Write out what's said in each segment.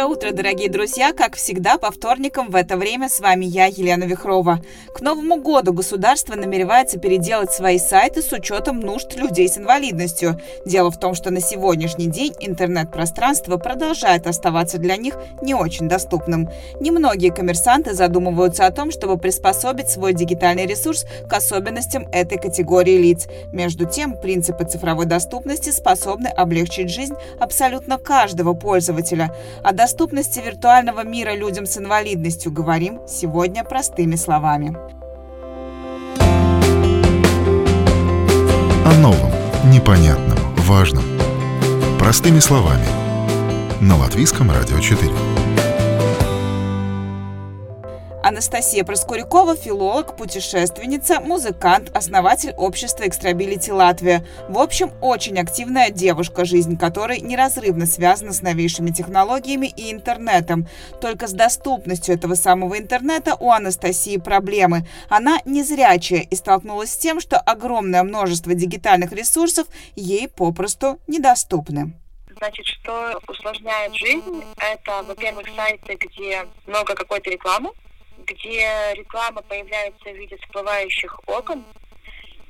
Доброе утро, дорогие друзья! Как всегда, по вторникам в это время с вами я, Елена Вихрова. К Новому году государство намеревается переделать свои сайты с учетом нужд людей с инвалидностью. Дело в том, что на сегодняшний день интернет-пространство продолжает оставаться для них не очень доступным. Немногие коммерсанты задумываются о том, чтобы приспособить свой дигитальный ресурс к особенностям этой категории лиц. Между тем, принципы цифровой доступности способны облегчить жизнь абсолютно каждого пользователя – о доступности виртуального мира людям с инвалидностью говорим сегодня простыми словами. О новом, непонятном, важном. Простыми словами. На Латвийском радио 4. Анастасия Проскурякова – филолог, путешественница, музыкант, основатель общества «Экстрабилити Латвия». В общем, очень активная девушка, жизнь которой неразрывно связана с новейшими технологиями и интернетом. Только с доступностью этого самого интернета у Анастасии проблемы. Она незрячая и столкнулась с тем, что огромное множество дигитальных ресурсов ей попросту недоступны. Значит, что усложняет жизнь, это, во-первых, сайты, где много какой-то рекламы, где реклама появляется в виде всплывающих окон,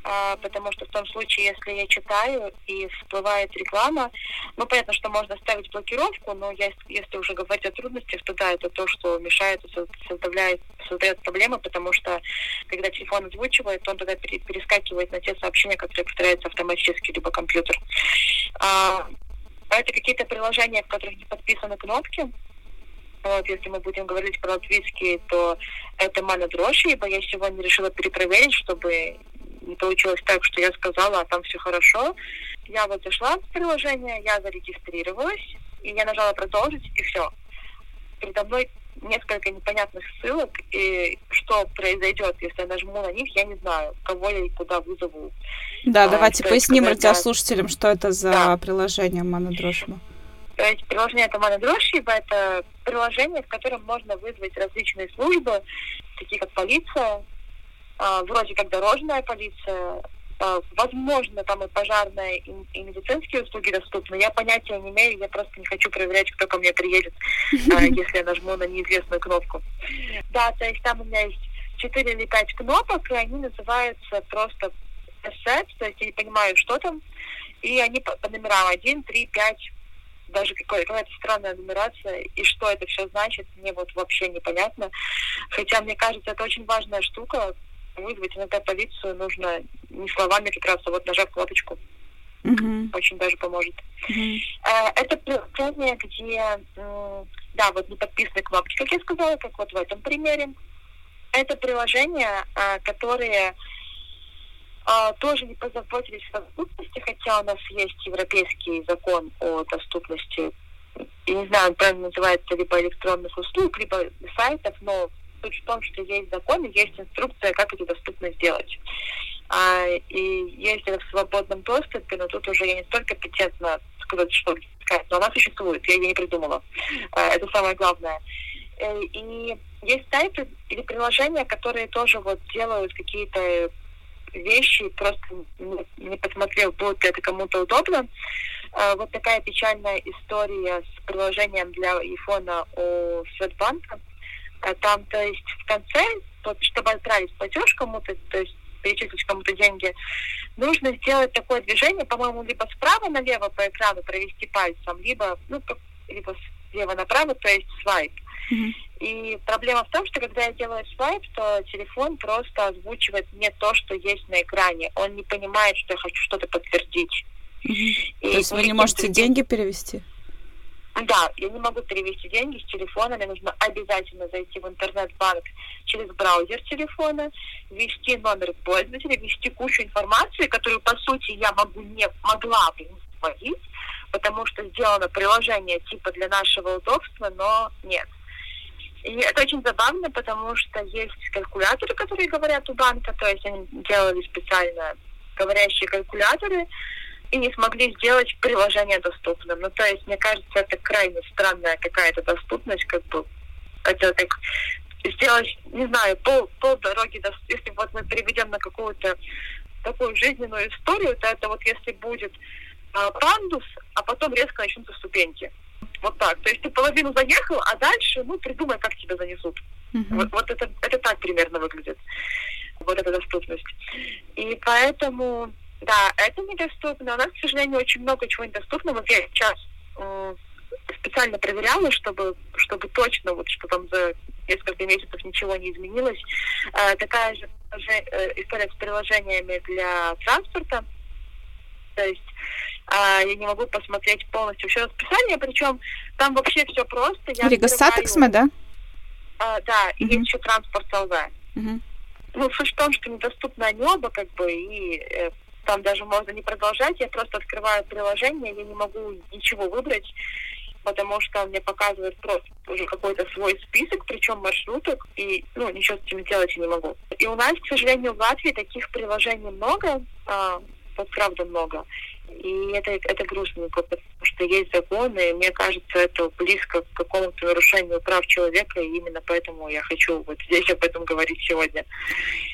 а, потому что в том случае, если я читаю и всплывает реклама, ну, понятно, что можно ставить блокировку, но если, если уже говорить о трудностях, то да, это то, что мешает, создает, создает проблемы, потому что когда телефон озвучивает, он тогда перескакивает на те сообщения, которые повторяются автоматически, либо компьютер. А, это какие-то приложения, в которых не подписаны кнопки, вот, если мы будем говорить про латвийские, то это мана дрожь, ибо я сегодня решила перепроверить, чтобы не получилось так, что я сказала, а там все хорошо. Я вот зашла в приложение, я зарегистрировалась, и я нажала продолжить, и все. Передо мной несколько непонятных ссылок, и что произойдет, если я нажму на них, я не знаю, кого я и куда вызову. Да, а, давайте поясним радиослушателям, что это за да. приложение Мана. То есть приложение это Монодрошиба, это приложение, в котором можно вызвать различные службы, такие как полиция, а, вроде как дорожная полиция, а, возможно, там и пожарная, и, и медицинские услуги доступны. Я понятия не имею, я просто не хочу проверять, кто ко мне приедет, а, если я нажму на неизвестную кнопку. Да, то есть там у меня есть 4 или 5 кнопок, и они называются просто assets, то есть я не понимаю, что там, и они по, по номерам 1, 3, 5, даже какая-то странная нумерация, и что это все значит, мне вот вообще непонятно. Хотя, мне кажется, это очень важная штука. Вызвать иногда полицию нужно не словами как раз, а вот нажав кнопочку. Mm-hmm. Очень даже поможет. Mm-hmm. Это приложение, где, да, вот не подписаны кнопки, как я сказала, как вот в этом примере. Это приложение, а, которые а, тоже не позаботились о доступности, хотя у нас есть европейский закон о доступности, я не знаю, он правильно называется, либо электронных услуг, либо сайтов, но суть в том, что есть закон есть инструкция, как это доступно сделать. А, и есть это в свободном доступе, но тут уже я не столько компетентна сказать, что сказать, но она существует, я ее не придумала. А, это самое главное. Э, и есть сайты или приложения, которые тоже вот делают какие-то вещи, просто не посмотрел, будет ли это кому-то удобно. А, вот такая печальная история с приложением для айфона у Светбанка. А, там, то есть, в конце, чтобы отправить платеж кому-то, то есть перечислить кому-то деньги, нужно сделать такое движение, по-моему, либо справа налево по экрану провести пальцем, либо, ну, либо слева направо, то есть свайп. Mm-hmm. И проблема в том, что когда я делаю свайп, то телефон просто озвучивает мне то, что есть на экране. Он не понимает, что я хочу что-то подтвердить. Угу. И то есть вы не можете деньги перевести? Да, я не могу перевести деньги с телефона, мне нужно обязательно зайти в интернет-банк через браузер телефона, ввести номер пользователя, ввести кучу информации, которую, по сути, я могу не могла бы вводить, потому что сделано приложение типа для нашего удобства, но нет. И это очень забавно, потому что есть калькуляторы, которые говорят у банка, то есть они делали специально говорящие калькуляторы, и не смогли сделать приложение доступным. Ну, то есть, мне кажется, это крайне странная какая-то доступность, как бы это как сделать, не знаю, пол, пол дороги, если вот мы переведем на какую-то такую жизненную историю, то это вот если будет а, пандус, а потом резко начнутся ступеньки. Вот так. То есть ты половину заехал, а дальше, ну, придумай, как тебя занесут. Uh-huh. Вот, вот это, это так примерно выглядит. Вот эта доступность. И поэтому, да, это недоступно. У нас, к сожалению, очень много чего недоступно. Вот я сейчас э, специально проверяла, чтобы, чтобы точно, вот, что там за несколько месяцев ничего не изменилось. Э, такая же э, история с приложениями для транспорта. То есть а, я не могу посмотреть полностью все расписание, причем там вообще все просто. Я Rīgas Satiksme, да? А, да, и есть еще транспорт ЛВ. Угу. Ну, суть в том, что недоступны они оба, как бы, и э, там даже можно не продолжать, я просто открываю приложение, я не могу ничего выбрать, потому что он мне показывает просто уже какой-то свой список, причем маршруток, и ну, ничего с этим делать я не могу. И у нас, к сожалению, в Латвии таких приложений много, а, вот правда много. И это, это грустненько, потому что есть законы, и мне кажется, это близко к какому-то нарушению прав человека, и именно поэтому я хочу вот здесь об этом говорить сегодня.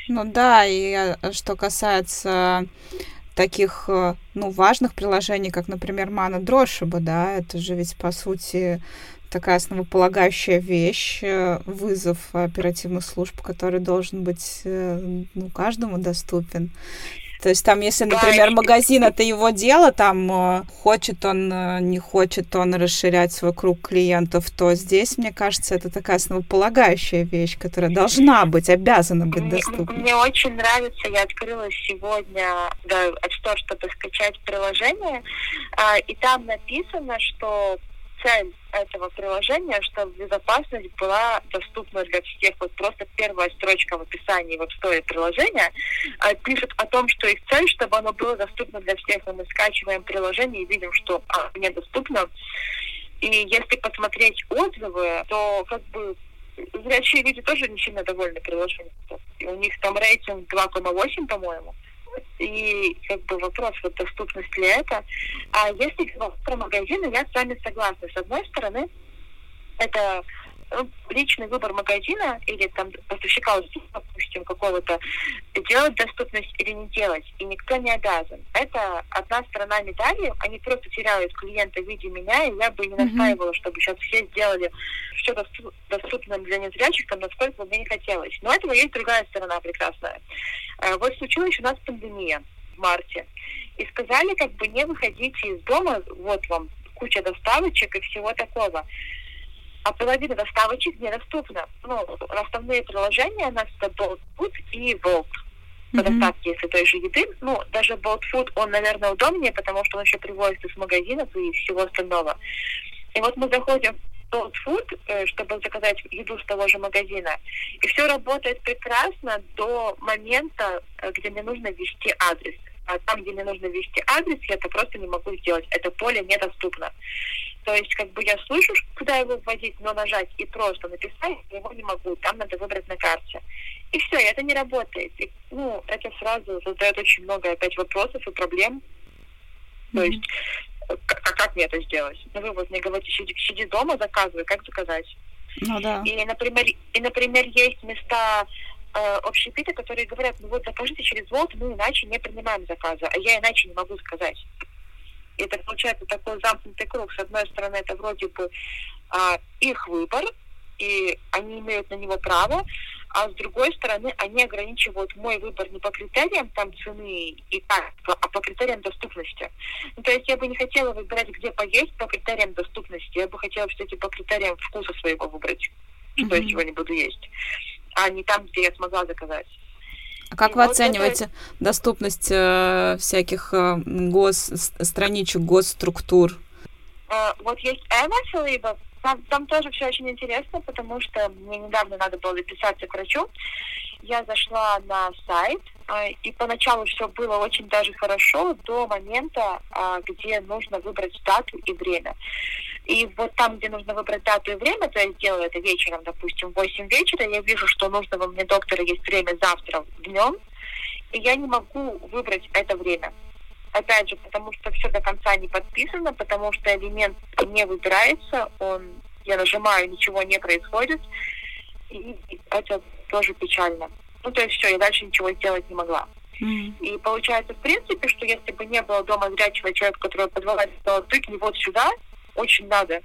Ну да, и э, что касается таких, э, ну, важных приложений, как, например, Мана Дрошиба, да, это же ведь, по сути, такая основополагающая вещь, э, вызов оперативных служб, который должен быть ну, каждому доступен. То есть там, если, например, магазин это его дело, там э, хочет он, э, не хочет он расширять свой круг клиентов, то здесь, мне кажется, это такая основополагающая вещь, которая должна быть, обязана быть доступна. Мне, мне очень нравится, я открыла сегодня да, App Store, чтобы скачать приложение, а, и там написано, что цель этого приложения, чтобы безопасность была доступна для всех. Вот просто первая строчка в описании вот стоит приложения э, пишет о том, что их цель, чтобы оно было доступно для всех. И мы скачиваем приложение и видим, что а, недоступно. И если посмотреть отзывы, то как бы зрячие люди тоже не сильно довольны приложением. У них там рейтинг 2,8, по-моему и как бы вопрос, вот доступность ли это. А если про магазины, я с вами согласна. С одной стороны, это личный выбор магазина или там поставщика, допустим, какого-то, делать доступность или не делать, и никто не обязан. Это одна сторона медали, они просто теряют клиента в виде меня, и я бы не настаивала, чтобы сейчас все сделали все доступным для незрячих, там, насколько бы мне не хотелось. Но этого есть другая сторона прекрасная. Э, вот случилась у нас пандемия в марте, и сказали, как бы не выходите из дома, вот вам куча доставочек и всего такого а половина доставочек недоступна. Ну, основные приложения у нас это Bolt Food и Bolt по mm-hmm. доставке, если той же еды. Ну, даже Bolt Food, он, наверное, удобнее, потому что он еще привозит из магазинов и всего остального. И вот мы заходим в Bolt Food, э, чтобы заказать еду с того же магазина, и все работает прекрасно до момента, э, где мне нужно ввести адрес. А там, где мне нужно ввести адрес, я это просто не могу сделать. Это поле недоступно. То есть, как бы я слышу, куда его вводить, но нажать и просто написать я его не могу. Там надо выбрать на карте. И все, это не работает. И, ну, это сразу создает очень много опять вопросов и проблем. Mm-hmm. То есть, как, как мне это сделать? Ну, вы вот мне говорите, сиди, сиди дома, заказывай, как заказать? Ну да. И, например, и, например, есть места э, общепита, которые говорят, ну вот закажите через Волт, мы иначе не принимаем заказы, а я иначе не могу сказать. И это получается такой замкнутый круг. С одной стороны, это вроде бы а, их выбор, и они имеют на него право, а с другой стороны, они ограничивают мой выбор не по критериям там цены и качества, а по критериям доступности. Ну, то есть я бы не хотела выбирать, где поесть по критериям доступности, я бы хотела все-таки по критериям вкуса своего выбрать, что mm-hmm. я сегодня буду есть, а не там, где я смогла заказать. А как и вы вот оцениваете это... доступность э, всяких э, гос страничек госструктур? Э, вот есть Эва либо там, там тоже все очень интересно, потому что мне недавно надо было записаться к врачу. Я зашла на сайт, э, и поначалу все было очень даже хорошо до момента, э, где нужно выбрать дату и время. И вот там, где нужно выбрать дату и время, то я сделаю это вечером, допустим, в 8 вечера, я вижу, что нужного мне доктора есть время завтра днем, и я не могу выбрать это время. опять же, потому что все до конца не подписано, потому что элемент не выбирается, он, я нажимаю, ничего не происходит, и это тоже печально. Ну, то есть все, я дальше ничего сделать не могла. Mm. И получается, в принципе, что если бы не было дома зрячего человека, который позволяет, что тыкни вот сюда, очень надо,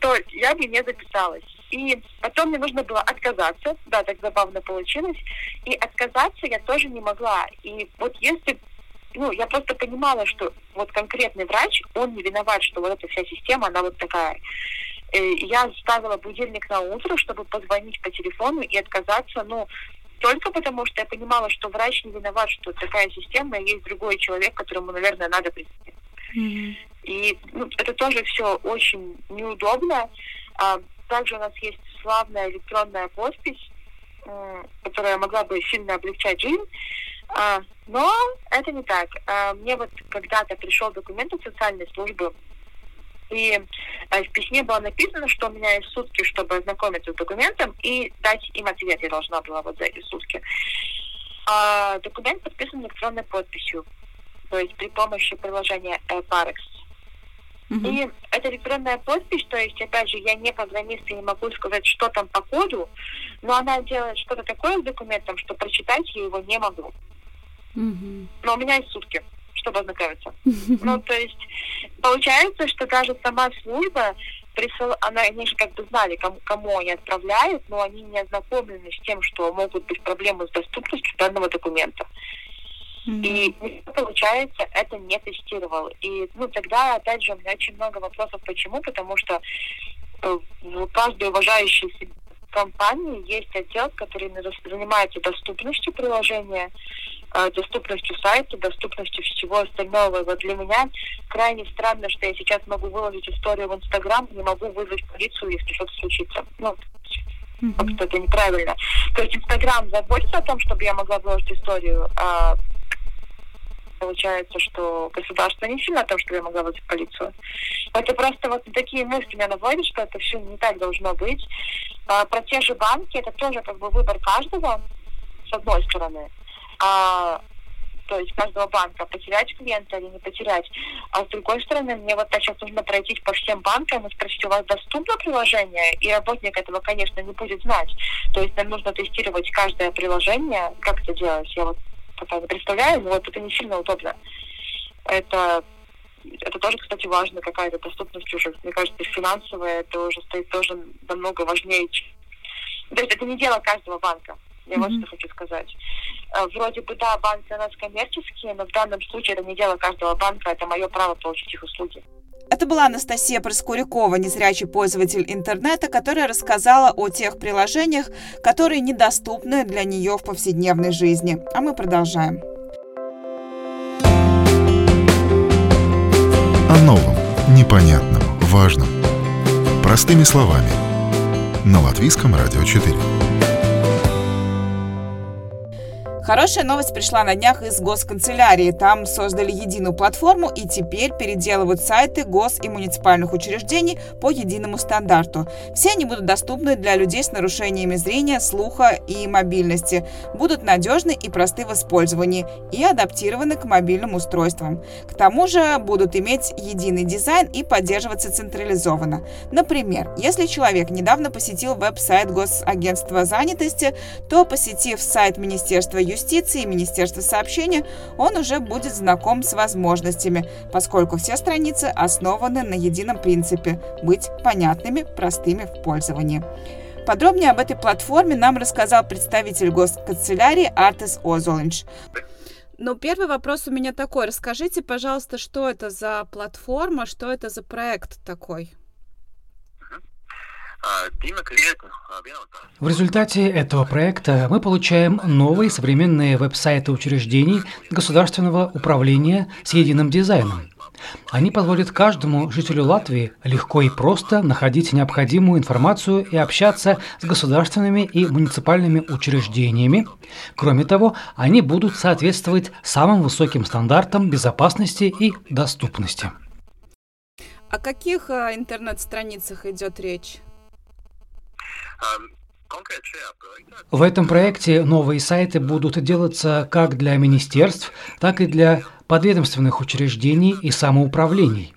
то я бы не записалась. И потом мне нужно было отказаться, да, так забавно получилось, и отказаться я тоже не могла. И вот если ну, я просто понимала, что вот конкретный врач, он не виноват, что вот эта вся система, она вот такая. И я ставила будильник на утро, чтобы позвонить по телефону и отказаться, ну, только потому, что я понимала, что врач не виноват, что такая система, и есть другой человек, которому, наверное, надо прийти. И ну, это тоже все очень неудобно. А, также у нас есть славная электронная подпись, которая могла бы сильно облегчать жизнь. А, но это не так. А, мне вот когда-то пришел документ от социальной службы, и а, в письме было написано, что у меня есть сутки, чтобы ознакомиться с документом и дать им ответ. Я должна была вот за эти сутки. А, документ подписан электронной подписью, то есть при помощи приложения Parex. Угу. И это электронная подпись, то есть, опять же, я не программист и не могу сказать, что там по коду, но она делает что-то такое с документом, что прочитать я его не могу. Угу. Но у меня есть сутки, чтобы ознакомиться. Ну, то есть, получается, что даже сама служба присыл... она, они же как бы знали, кому, кому они отправляют, но они не ознакомлены с тем, что могут быть проблемы с доступностью данного документа. И получается, это не тестировал. И ну, тогда, опять же, у меня очень много вопросов, почему, потому что э, в каждой уважающей себя компании есть отдел, который занимается доступностью приложения, э, доступностью сайта, доступностью всего остального. И вот для меня крайне странно, что я сейчас могу выложить историю в Инстаграм, не могу вызвать полицию, если что-то случится. Ну, mm-hmm. как-то это неправильно. То есть Инстаграм заботится о том, чтобы я могла выложить историю, а получается, что государство не сильно о том, что я могла вызвать полицию. Это просто вот такие мысли меня наводят, что это все не так должно быть. А, про те же банки, это тоже как бы выбор каждого, с одной стороны. А, то есть каждого банка, потерять клиента или не потерять. А с другой стороны, мне вот сейчас нужно пройтись по всем банкам и спросить, у вас доступно приложение? И работник этого, конечно, не будет знать. То есть нам нужно тестировать каждое приложение. Как это делать? Я вот представляю, но вот это не сильно удобно. Это это тоже, кстати, важно, какая-то доступность уже, мне кажется, финансовая, это уже стоит тоже намного важнее. То есть это не дело каждого банка. Я mm-hmm. вот что хочу сказать. Э, вроде бы, да, банки у нас коммерческие, но в данном случае это не дело каждого банка, это мое право получить их услуги. Это была Анастасия Проскурякова, незрячий пользователь интернета, которая рассказала о тех приложениях, которые недоступны для нее в повседневной жизни. А мы продолжаем. О новом, непонятном, важном. Простыми словами. На Латвийском радио 4. Хорошая новость пришла на днях из госканцелярии. Там создали единую платформу и теперь переделывают сайты гос- и муниципальных учреждений по единому стандарту. Все они будут доступны для людей с нарушениями зрения, слуха и мобильности, будут надежны и просты в использовании и адаптированы к мобильным устройствам. К тому же будут иметь единый дизайн и поддерживаться централизованно. Например, если человек недавно посетил веб-сайт Госагентства занятости, то, посетив сайт Министерства юстиции, юстиции и Министерства сообщения, он уже будет знаком с возможностями, поскольку все страницы основаны на едином принципе – быть понятными, простыми в пользовании. Подробнее об этой платформе нам рассказал представитель госканцелярии Артес Озолинч. Но первый вопрос у меня такой. Расскажите, пожалуйста, что это за платформа, что это за проект такой? В результате этого проекта мы получаем новые современные веб-сайты учреждений государственного управления с единым дизайном. Они позволят каждому жителю Латвии легко и просто находить необходимую информацию и общаться с государственными и муниципальными учреждениями. Кроме того, они будут соответствовать самым высоким стандартам безопасности и доступности. О каких э, интернет-страницах идет речь? В этом проекте новые сайты будут делаться как для министерств, так и для подведомственных учреждений и самоуправлений.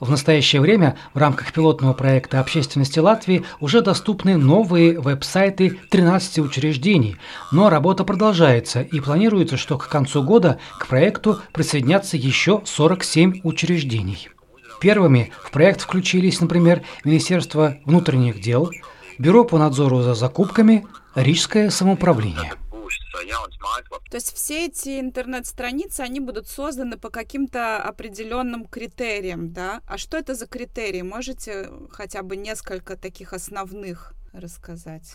В настоящее время в рамках пилотного проекта общественности Латвии уже доступны новые веб-сайты 13 учреждений, но работа продолжается и планируется, что к концу года к проекту присоединятся еще 47 учреждений. Первыми в проект включились, например, Министерство внутренних дел, Бюро по надзору за закупками, Рижское самоуправление. То есть все эти интернет-страницы, они будут созданы по каким-то определенным критериям, да? А что это за критерии? Можете хотя бы несколько таких основных рассказать?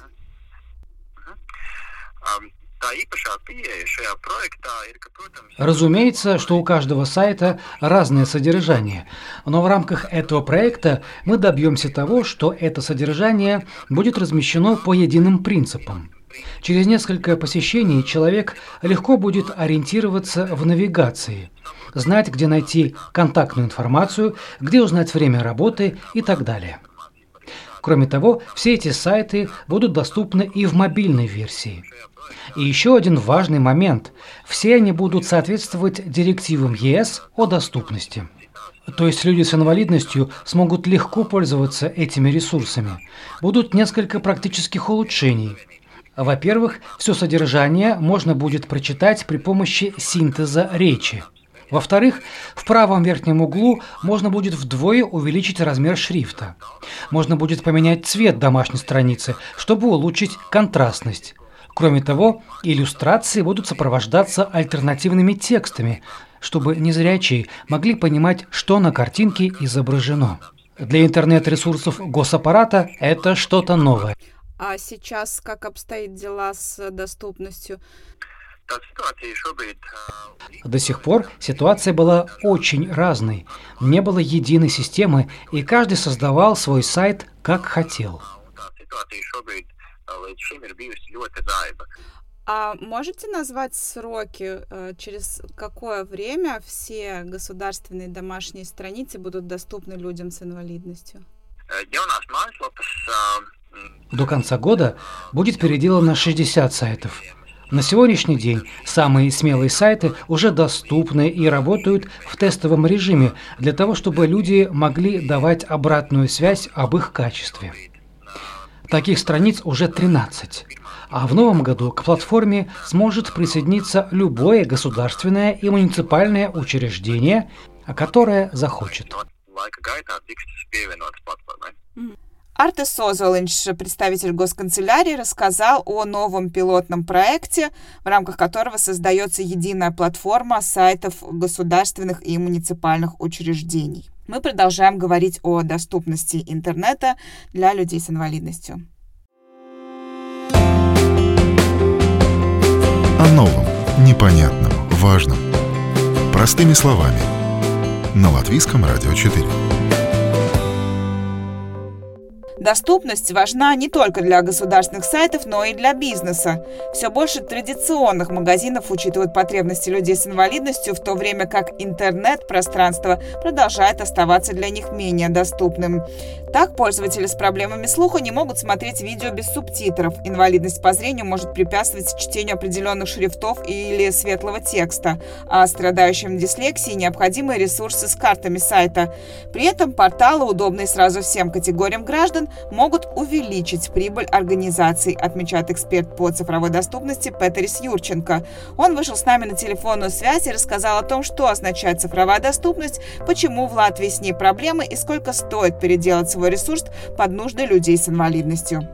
Разумеется, что у каждого сайта разное содержание, но в рамках этого проекта мы добьемся того, что это содержание будет размещено по единым принципам. Через несколько посещений человек легко будет ориентироваться в навигации, знать, где найти контактную информацию, где узнать время работы и так далее. Кроме того, все эти сайты будут доступны и в мобильной версии. И еще один важный момент. Все они будут соответствовать директивам ЕС о доступности. То есть люди с инвалидностью смогут легко пользоваться этими ресурсами. Будут несколько практических улучшений. Во-первых, все содержание можно будет прочитать при помощи синтеза речи. Во-вторых, в правом верхнем углу можно будет вдвое увеличить размер шрифта. Можно будет поменять цвет домашней страницы, чтобы улучшить контрастность. Кроме того, иллюстрации будут сопровождаться альтернативными текстами, чтобы незрячие могли понимать, что на картинке изображено. Для интернет-ресурсов госаппарата это что-то новое. А сейчас как обстоит дела с доступностью? До сих пор ситуация была очень разной. Не было единой системы, и каждый создавал свой сайт как хотел. А можете назвать сроки, э, через какое время все государственные домашние страницы будут доступны людям с инвалидностью? До конца года будет переделано 60 сайтов. На сегодняшний день самые смелые сайты уже доступны и работают в тестовом режиме для того, чтобы люди могли давать обратную связь об их качестве. Таких страниц уже 13. А в новом году к платформе сможет присоединиться любое государственное и муниципальное учреждение, которое захочет. Артес Озолинч, представитель госканцелярии, рассказал о новом пилотном проекте, в рамках которого создается единая платформа сайтов государственных и муниципальных учреждений. Мы продолжаем говорить о доступности интернета для людей с инвалидностью. О новом, непонятном, важном. Простыми словами. На Латвийском радио 4. Доступность важна не только для государственных сайтов, но и для бизнеса. Все больше традиционных магазинов учитывают потребности людей с инвалидностью, в то время как интернет-пространство продолжает оставаться для них менее доступным. Так, пользователи с проблемами слуха не могут смотреть видео без субтитров. Инвалидность по зрению может препятствовать чтению определенных шрифтов или светлого текста, а страдающим дислексией необходимы ресурсы с картами сайта. При этом порталы, удобные сразу всем категориям граждан, могут увеличить прибыль организаций, отмечает эксперт по цифровой доступности Петерис Юрченко. Он вышел с нами на телефонную связь и рассказал о том, что означает цифровая доступность, почему в Латвии с ней проблемы и сколько стоит переделать свой ресурс под нужды людей с инвалидностью.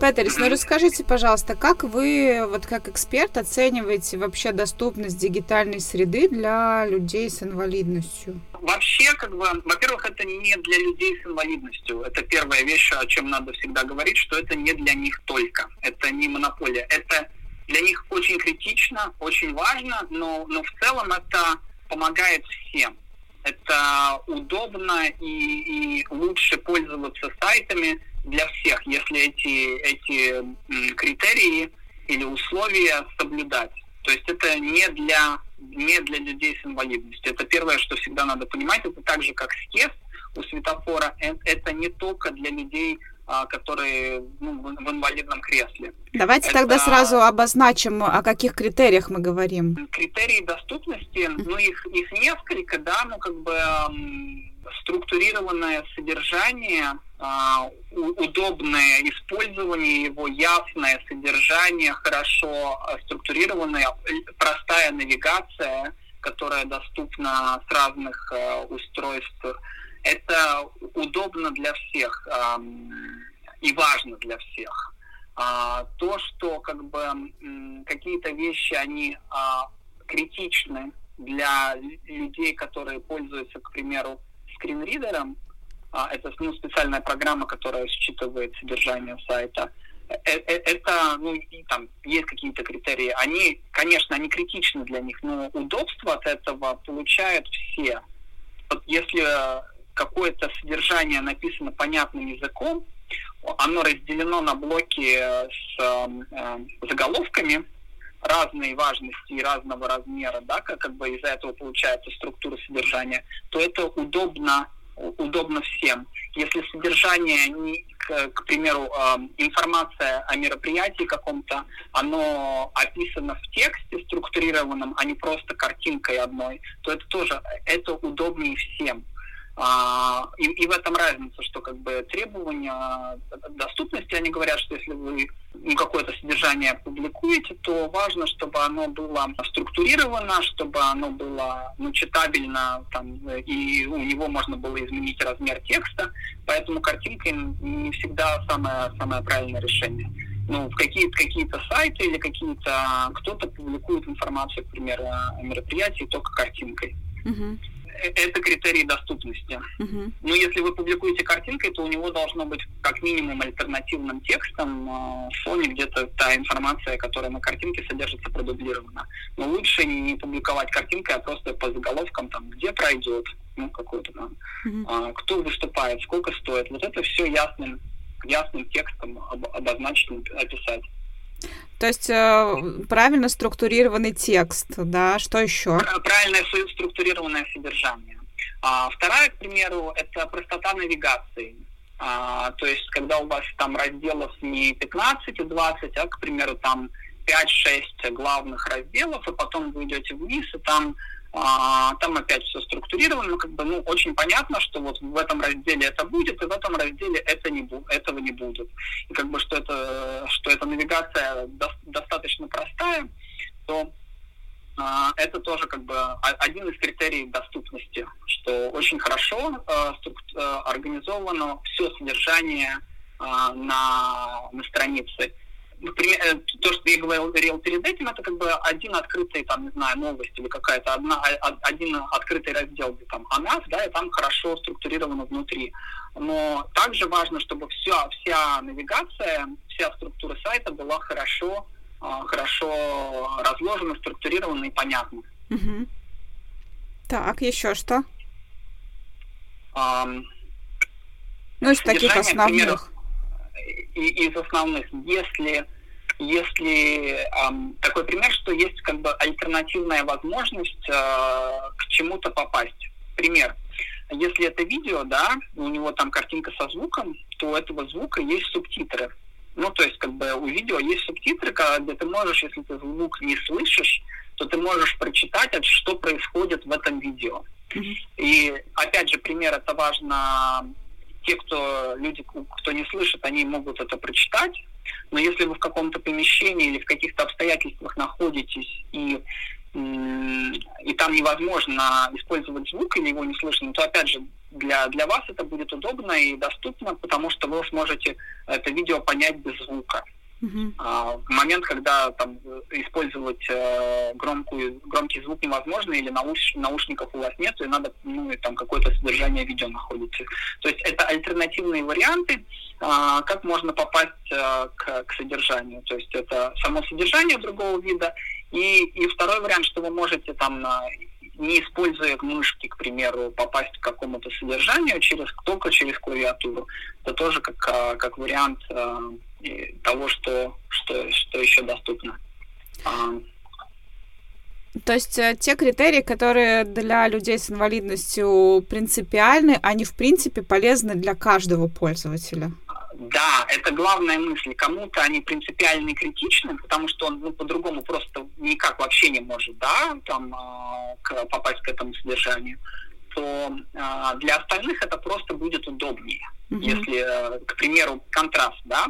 Петерис, ну расскажите, пожалуйста, как вы, вот как эксперт, оцениваете вообще доступность дигитальной среды для людей с инвалидностью? Вообще, как бы, во-первых, это не для людей с инвалидностью. Это первая вещь, о чем надо всегда говорить, что это не для них только. Это не монополия. Это для них очень критично, очень важно, но, но в целом это помогает всем. Это удобно и, и лучше пользоваться сайтами, для всех, если эти, эти критерии или условия соблюдать. То есть это не для, не для людей с инвалидностью. Это первое, что всегда надо понимать. Это так же, как съезд у светофора. Э, это не только для людей а, которые ну, в инвалидном кресле. Давайте Это... тогда сразу обозначим, о каких критериях мы говорим. Критерии доступности, ну их, их несколько, да, ну как бы структурированное содержание, удобное использование его, ясное содержание, хорошо структурированная, простая навигация, которая доступна с разных а, устройств это удобно для всех и важно для всех. А, то, что как бы какие-то вещи, они а, критичны для людей, которые пользуются, к примеру, скринридером, а, это ну, специальная программа, которая считывает содержание сайта, э, э, это, ну, там есть какие-то критерии. Они, конечно, они критичны для них, но удобство от этого получают все. Вот если какое-то содержание написано понятным языком, оно разделено на блоки с э, заголовками разной важности и разного размера, да, как, как бы из-за этого получается структура содержания, то это удобно, удобно всем. Если содержание, не, к, к примеру, э, информация о мероприятии каком-то, оно описано в тексте структурированном, а не просто картинкой одной, то это тоже, это удобнее всем. А, и, и в этом разница, что как бы требования доступности, они говорят, что если вы ну, какое-то содержание публикуете, то важно, чтобы оно было структурировано, чтобы оно было ну, читабельно, там, и у него можно было изменить размер текста, поэтому картинка не всегда самое, самое правильное решение. Ну, в какие-то какие сайты или какие-то кто-то публикует информацию, к примеру, о мероприятии только картинкой. Uh-huh. Это критерий доступности. Uh-huh. Но если вы публикуете картинкой, то у него должно быть как минимум альтернативным текстом э, в фоне где-то та информация, которая на картинке содержится, продублирована. Но лучше не публиковать картинкой, а просто по заголовкам, там, где пройдет, ну, какой-то там, uh-huh. кто выступает, сколько стоит. Вот это все ясным, ясным текстом об, обозначить, описать. То есть э, правильно структурированный текст, да, что еще? Правильное структурированное содержание. А, вторая, к примеру, это простота навигации. А, то есть, когда у вас там разделов не 15 и 20, а, к примеру, там 5-6 главных разделов, и потом вы идете вниз, и там а, там опять все структурировано, как бы, ну, очень понятно, что вот в этом разделе это будет, и в этом разделе это не бу- этого не будет. И как бы, что это, что эта навигация до- достаточно простая, то а, это тоже как бы один из критерий доступности, что очень хорошо а, струк- а, организовано все содержание а, на, на странице то, что я говорил, говорил перед этим, это как бы один открытый, там, не знаю, новость или какая-то одна, один открытый раздел, где там о нас, да, и там хорошо структурировано внутри. Но также важно, чтобы вся, вся навигация, вся структура сайта была хорошо, а, хорошо разложена, структурирована и понятна. Угу. Так, еще что? Um, ну, из таких основных. Из основных. Если, если эм, такой пример, что есть как бы альтернативная возможность э, к чему-то попасть. Пример. Если это видео, да, у него там картинка со звуком, то у этого звука есть субтитры. Ну, то есть, как бы у видео есть субтитры, где ты можешь, если ты звук не слышишь, то ты можешь прочитать, что происходит в этом видео. Mm-hmm. И опять же, пример это важно те, кто люди, кто не слышит, они могут это прочитать. Но если вы в каком-то помещении или в каких-то обстоятельствах находитесь и и там невозможно использовать звук или его не слышно, то опять же для, для вас это будет удобно и доступно, потому что вы сможете это видео понять без звука. Uh-huh. А, в момент, когда там использовать э, громкую, громкий звук невозможно или науш, наушников у вас нет, и надо, ну, и там содержание видео находится. То есть это альтернативные варианты, э, как можно попасть э, к, к содержанию. То есть это само содержание другого вида. И, и второй вариант, что вы можете там не используя мышки, к примеру, попасть к какому-то содержанию через только через клавиатуру. Это тоже как, а, как вариант того, что, что, что еще доступно. То есть э, те критерии, которые для людей с инвалидностью принципиальны, они в принципе полезны для каждого пользователя? Да, это главная мысль. Кому-то они принципиально критичны, потому что он ну, по-другому просто никак вообще не может да, там, э, попасть к этому содержанию то э, для остальных это просто будет удобнее. Mm-hmm. Если, э, к примеру, контраст, да,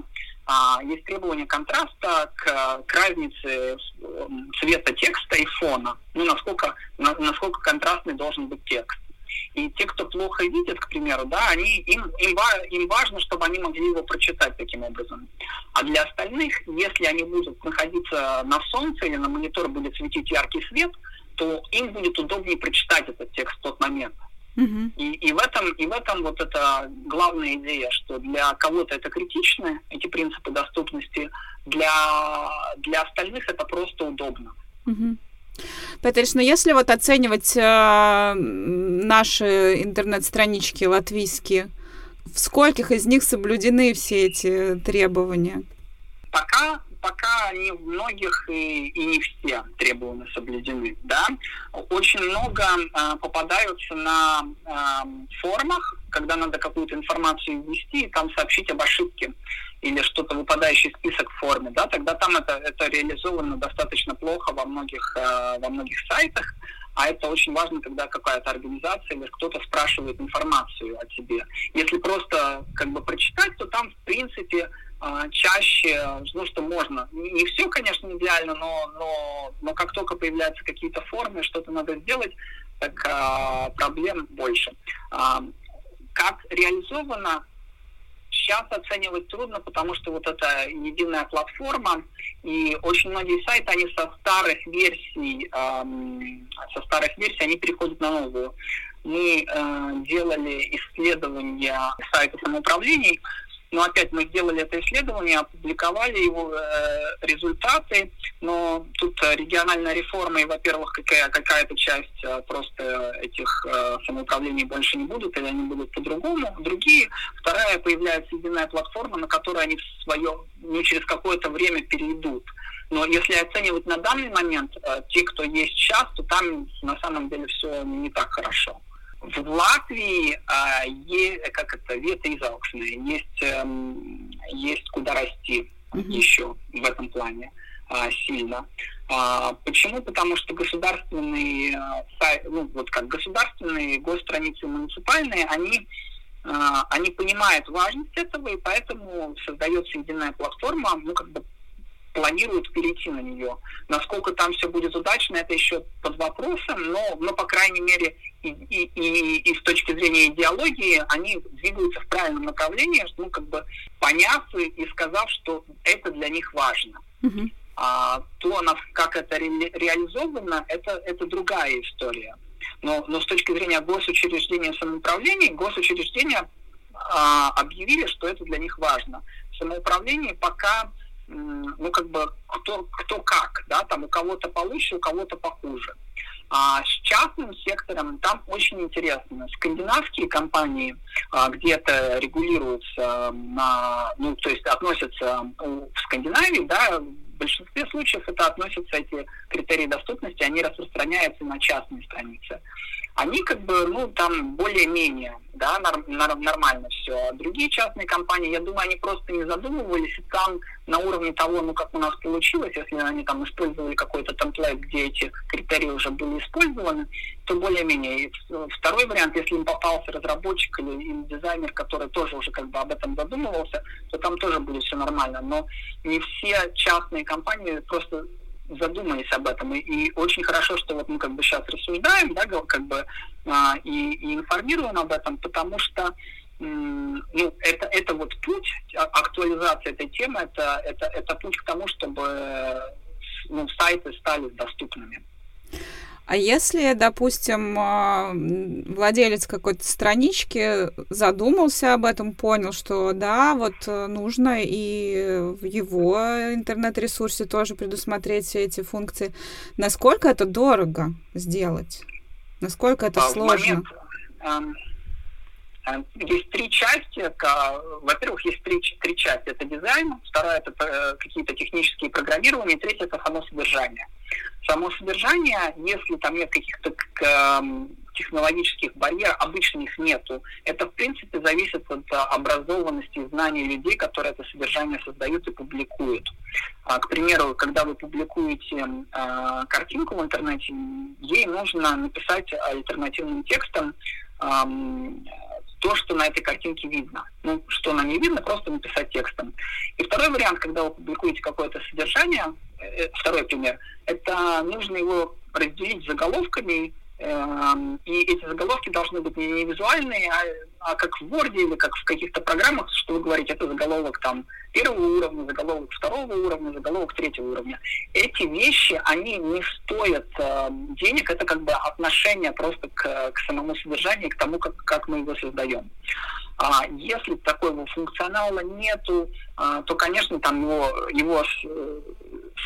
а, есть требование контраста к, к разнице цвета текста и фона, ну, насколько, на, насколько контрастный должен быть текст. И те, кто плохо видит, к примеру, да, они, им, им, им важно, чтобы они могли его прочитать таким образом. А для остальных, если они будут находиться на солнце или на монитор будет светить яркий свет, то им будет удобнее прочитать этот текст в тот момент. Uh-huh. И, и, в этом, и в этом вот эта главная идея, что для кого-то это критично, эти принципы доступности, для, для остальных это просто удобно. Uh-huh. Петриш, ну если вот оценивать э, наши интернет-странички латвийские, в скольких из них соблюдены все эти требования? Пока пока не в многих и, и не все требования соблюдены. Да? Очень много э, попадаются на э, форумах, когда надо какую-то информацию ввести и там сообщить об ошибке или что-то выпадающий список в форме, да, тогда там это, это реализовано достаточно плохо во многих, э, во многих сайтах, а это очень важно, когда какая-то организация или кто-то спрашивает информацию о тебе. Если просто как бы прочитать, то там, в принципе, чаще, ну, что можно. Не все, конечно, идеально, но, но, но как только появляются какие-то формы, что-то надо сделать, так а, проблем больше. А, как реализовано, сейчас оценивать трудно, потому что вот эта единая платформа, и очень многие сайты, они со старых версий, эм, со старых версий, они переходят на новую. Мы э, делали исследования сайта самоуправлений, но опять мы сделали это исследование, опубликовали его э, результаты, но тут региональная реформа, и, во-первых, какая, какая-то часть э, просто этих э, самоуправлений больше не будут, или они будут по-другому. Другие, вторая, появляется единая платформа, на которую они в свое, ну, через какое-то время перейдут. Но если оценивать на данный момент э, те, кто есть сейчас, то там на самом деле все не так хорошо. В Латвии а, есть, как это, вето изаукшные, есть, эм, есть куда расти mm-hmm. еще в этом плане а, сильно. А, почему? Потому что государственные, а, ну, вот как государственные госстраницы муниципальные, они а, они понимают важность этого, и поэтому создается единая платформа, ну, как бы планируют перейти на нее. Насколько там все будет удачно, это еще под вопросом, но, но по крайней мере, и, и, и, и с точки зрения идеологии, они двигаются в правильном направлении, ну, как бы поняв и, и сказав, что это для них важно. Mm-hmm. А, то, как это ре, реализовано, это, это другая история. Но, но с точки зрения госучреждения самоуправления, госучреждения а, объявили, что это для них важно. Самоуправление пока ну, как бы, кто, кто как, да, там у кого-то получше, у кого-то похуже. А с частным сектором там очень интересно. Скандинавские компании а, где-то регулируются на, ну, то есть относятся в Скандинавии, да, в большинстве случаев это относятся, эти критерии доступности, они распространяются на частные страницы они как бы, ну, там более-менее, да, норм, норм, нормально все. А другие частные компании, я думаю, они просто не задумывались, и там на уровне того, ну, как у нас получилось, если они там использовали какой-то темплейт, где эти критерии уже были использованы, то более-менее. Второй вариант, если им попался разработчик или, или дизайнер, который тоже уже как бы об этом задумывался, то там тоже будет все нормально. Но не все частные компании просто задумались об этом. И, и очень хорошо, что вот мы как бы сейчас рассуждаем, да, как бы а, и, и информируем об этом, потому что ну, это, это вот путь, а, актуализация этой темы, это, это, это путь к тому, чтобы ну, сайты стали доступными. А если, допустим, а, владелец какой-то странички задумался об этом, понял, что да, вот э, нужно и в его интернет-ресурсе тоже предусмотреть все эти функции, насколько это дорого сделать? Насколько это а сложно? Момент, эм, есть три части. Во-первых, есть три, три части. Это дизайн, вторая – это э, какие-то технические программирования, третья – это само содержание само содержание, если там нет каких-то технологических барьеров, обычно их нету. Это, в принципе, зависит от а, образованности и знаний людей, которые это содержание создают и публикуют. А, к примеру, когда вы публикуете а, картинку в интернете, ей нужно написать альтернативным текстом а, то, что на этой картинке видно. Ну, что на ней видно, просто написать текстом. И второй вариант, когда вы публикуете какое-то содержание, э, э второй пример, это нужно его разделить заголовками и эти заголовки должны быть не, визуальные, а, а как в Word или как в каких-то программах, что вы говорите, это заголовок там первого уровня, заголовок второго уровня, заголовок третьего уровня. Эти вещи, они не стоят э, денег, это как бы отношение просто к, к самому содержанию, к тому, как, как мы его создаем. А если такого функционала нету, а, то, конечно, там его, его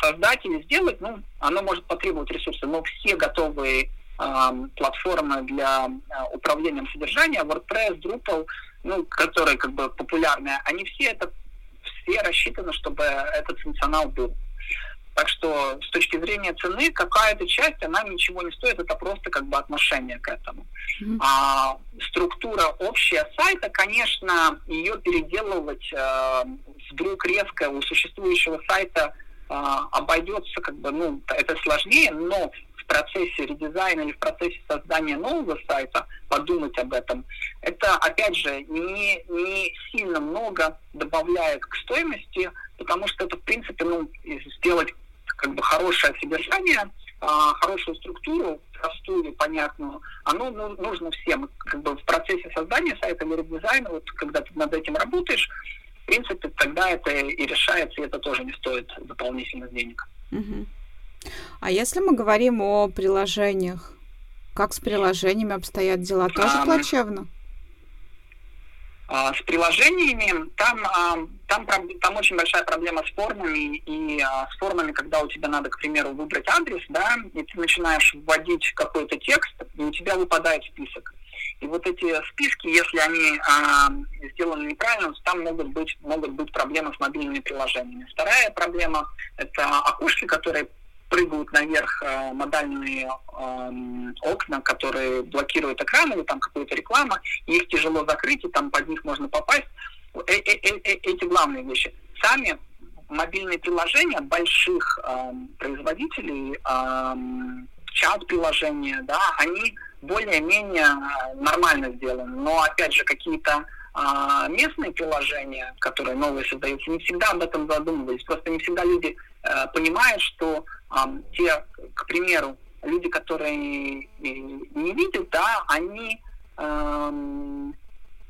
создать или сделать, ну, оно может потребовать ресурсов, но все готовые платформы для а, управления содержанием, WordPress, Drupal, ну, которые как бы популярные, они все это все рассчитаны, чтобы этот функционал был. Так что с точки зрения цены какая-то часть, она ничего не стоит, это просто как бы отношение к этому. Mm-hmm. А структура общая сайта, конечно, ее переделывать э, вдруг резко у существующего сайта э, обойдется как бы, ну, это сложнее, но процессе редизайна или в процессе создания нового сайта подумать об этом, это, опять же, не, не сильно много добавляет к стоимости, потому что это, в принципе, ну, сделать как бы хорошее содержание, а, хорошую структуру, простую, понятную, оно ну, нужно всем. Как бы в процессе создания сайта или редизайна, вот когда ты над этим работаешь, в принципе, тогда это и решается, и это тоже не стоит дополнительных денег. Угу. А если мы говорим о приложениях, как с приложениями обстоят дела? Тоже а, плачевно? А, с приложениями там, а, там, там очень большая проблема с формами, и а, с формами, когда у тебя надо, к примеру, выбрать адрес, да, и ты начинаешь вводить какой-то текст, и у тебя выпадает список. И вот эти списки, если они а, сделаны неправильно, там могут быть, могут быть проблемы с мобильными приложениями. Вторая проблема – это окошки, которые прыгают наверх э, модальные э, окна, которые блокируют экран или там какая-то реклама, и их тяжело закрыть, и там под них можно попасть. Э -э -э -э эти главные вещи. Сами мобильные приложения больших э, производителей, э, чат-приложения, да, они более-менее нормально сделаны. Но, опять же, какие-то а, местные приложения, которые новые создаются, не всегда об этом задумывались. Просто не всегда люди а, понимают, что те, к примеру, люди, которые не видят, да, они, эм,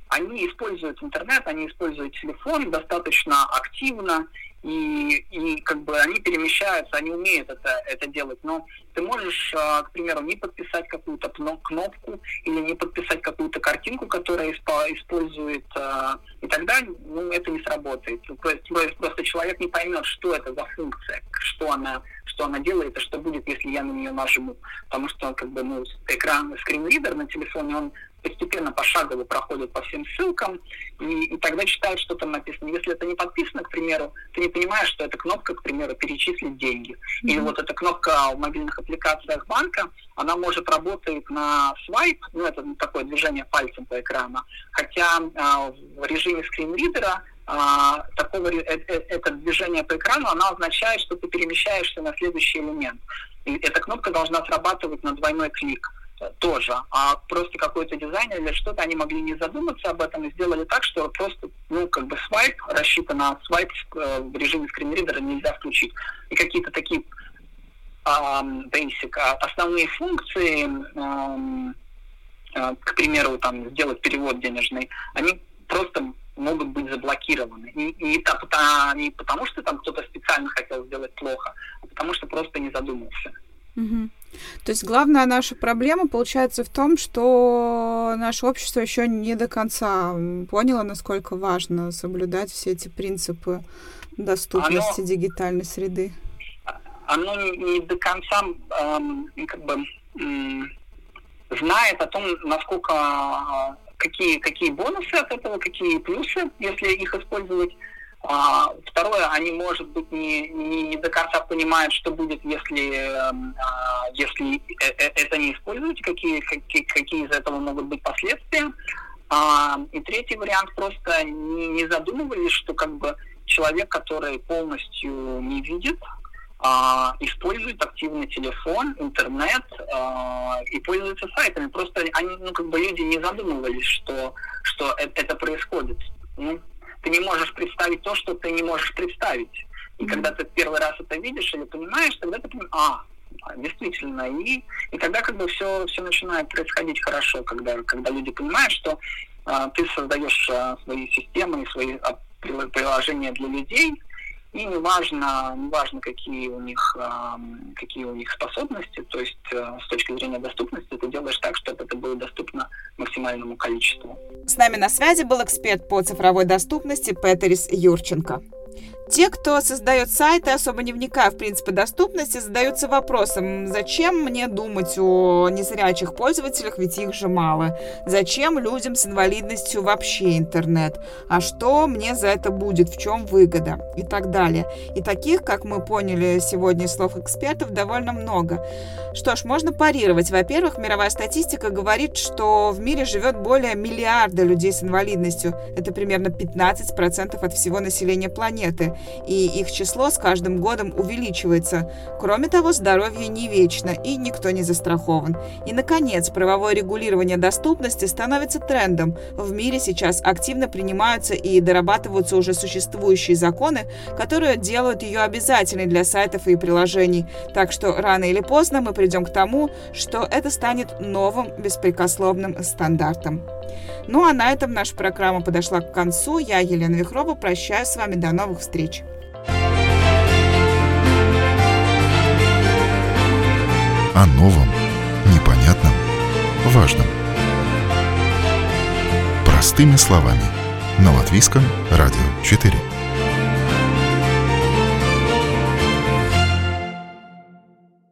они используют интернет, они используют телефон достаточно активно, и, и как бы они перемещаются, они умеют это, это делать. Но ты можешь, а, к примеру, не подписать какую-то кнопку или не подписать какую-то картинку, которая использует, а, и тогда ну, это не сработает. То есть просто человек не поймет, что это за функция, что она, что она делает, и что будет, если я на нее нажму. Потому что как бы, ну, экран, скринридер на телефоне, он постепенно пошагово проходят по всем ссылкам, и, и тогда читают, что там написано. Если это не подписано, к примеру, ты не понимаешь, что это кнопка, к примеру, перечислить деньги. Mm-hmm. Или вот эта кнопка в мобильных аппликациях банка, она может работать на свайп, ну это такое движение пальцем по экрану, хотя э, в режиме скринридера а, такого, э, э, это движение по экрану, оно означает, что ты перемещаешься на следующий элемент. И эта кнопка должна срабатывать на двойной клик тоже, а просто какой-то дизайнер или что-то, они могли не задуматься об этом и сделали так, что просто, ну, как бы свайп, рассчитан на свайп э, в режиме скринридера нельзя включить. И какие-то такие um, basic, а основные функции, um, к примеру, там, сделать перевод денежный, они просто могут быть заблокированы. Не, не, не потому, что там кто-то специально хотел сделать плохо, а потому что просто не задумался. Угу. То есть главная наша проблема получается в том, что наше общество еще не до конца поняло, насколько важно соблюдать все эти принципы доступности оно, дигитальной среды. Оно не до конца эм, как бы эм, знает о том, насколько какие какие бонусы от этого, какие плюсы, если их использовать А, второе, они, может быть, не, не, не до конца понимают, что будет, если, эм, а, если э, э, это не используете, какие, какие, какие из этого могут быть последствия. А, и третий вариант, просто не, не задумывались, что как бы человек, который полностью не видит, использует активно телефон, интернет а, и пользуется сайтами. Просто они, ну, как бы люди не задумывались, что, что это, это происходит. Ну, ты не можешь представить то, что ты не можешь представить. И когда ты первый раз это видишь или понимаешь, тогда ты понимаешь, а, действительно, и, и тогда как бы все, все начинает происходить хорошо, когда, когда люди понимают, что а, ты создаешь а, свои системы и свои а, приложения для людей, и неважно, неважно какие, у них, какие у них способности, то есть э, с точки зрения доступности ты делаешь так, чтобы это было доступно максимальному количеству. С нами на связи был эксперт по цифровой доступности Петерис Юрченко. Те, кто создает сайты, особо не вникая в принципы доступности, задаются вопросом, зачем мне думать о незрячих пользователях, ведь их же мало. Зачем людям с инвалидностью вообще интернет? А что мне за это будет? В чем выгода? И так далее. И таких, как мы поняли сегодня из слов экспертов, довольно много. Что ж, можно парировать. Во-первых, мировая статистика говорит, что в мире живет более миллиарда людей с инвалидностью. Это примерно 15% от всего населения планеты и их число с каждым годом увеличивается. Кроме того, здоровье не вечно, и никто не застрахован. И, наконец, правовое регулирование доступности становится трендом. В мире сейчас активно принимаются и дорабатываются уже существующие законы, которые делают ее обязательной для сайтов и приложений. Так что рано или поздно мы придем к тому, что это станет новым беспрекословным стандартом. Ну а на этом наша программа подошла к концу. Я, Елена Вихрова, прощаюсь с вами. До новых встреч. О новом, непонятном, важном. Простыми словами. На Латвийском радио 4.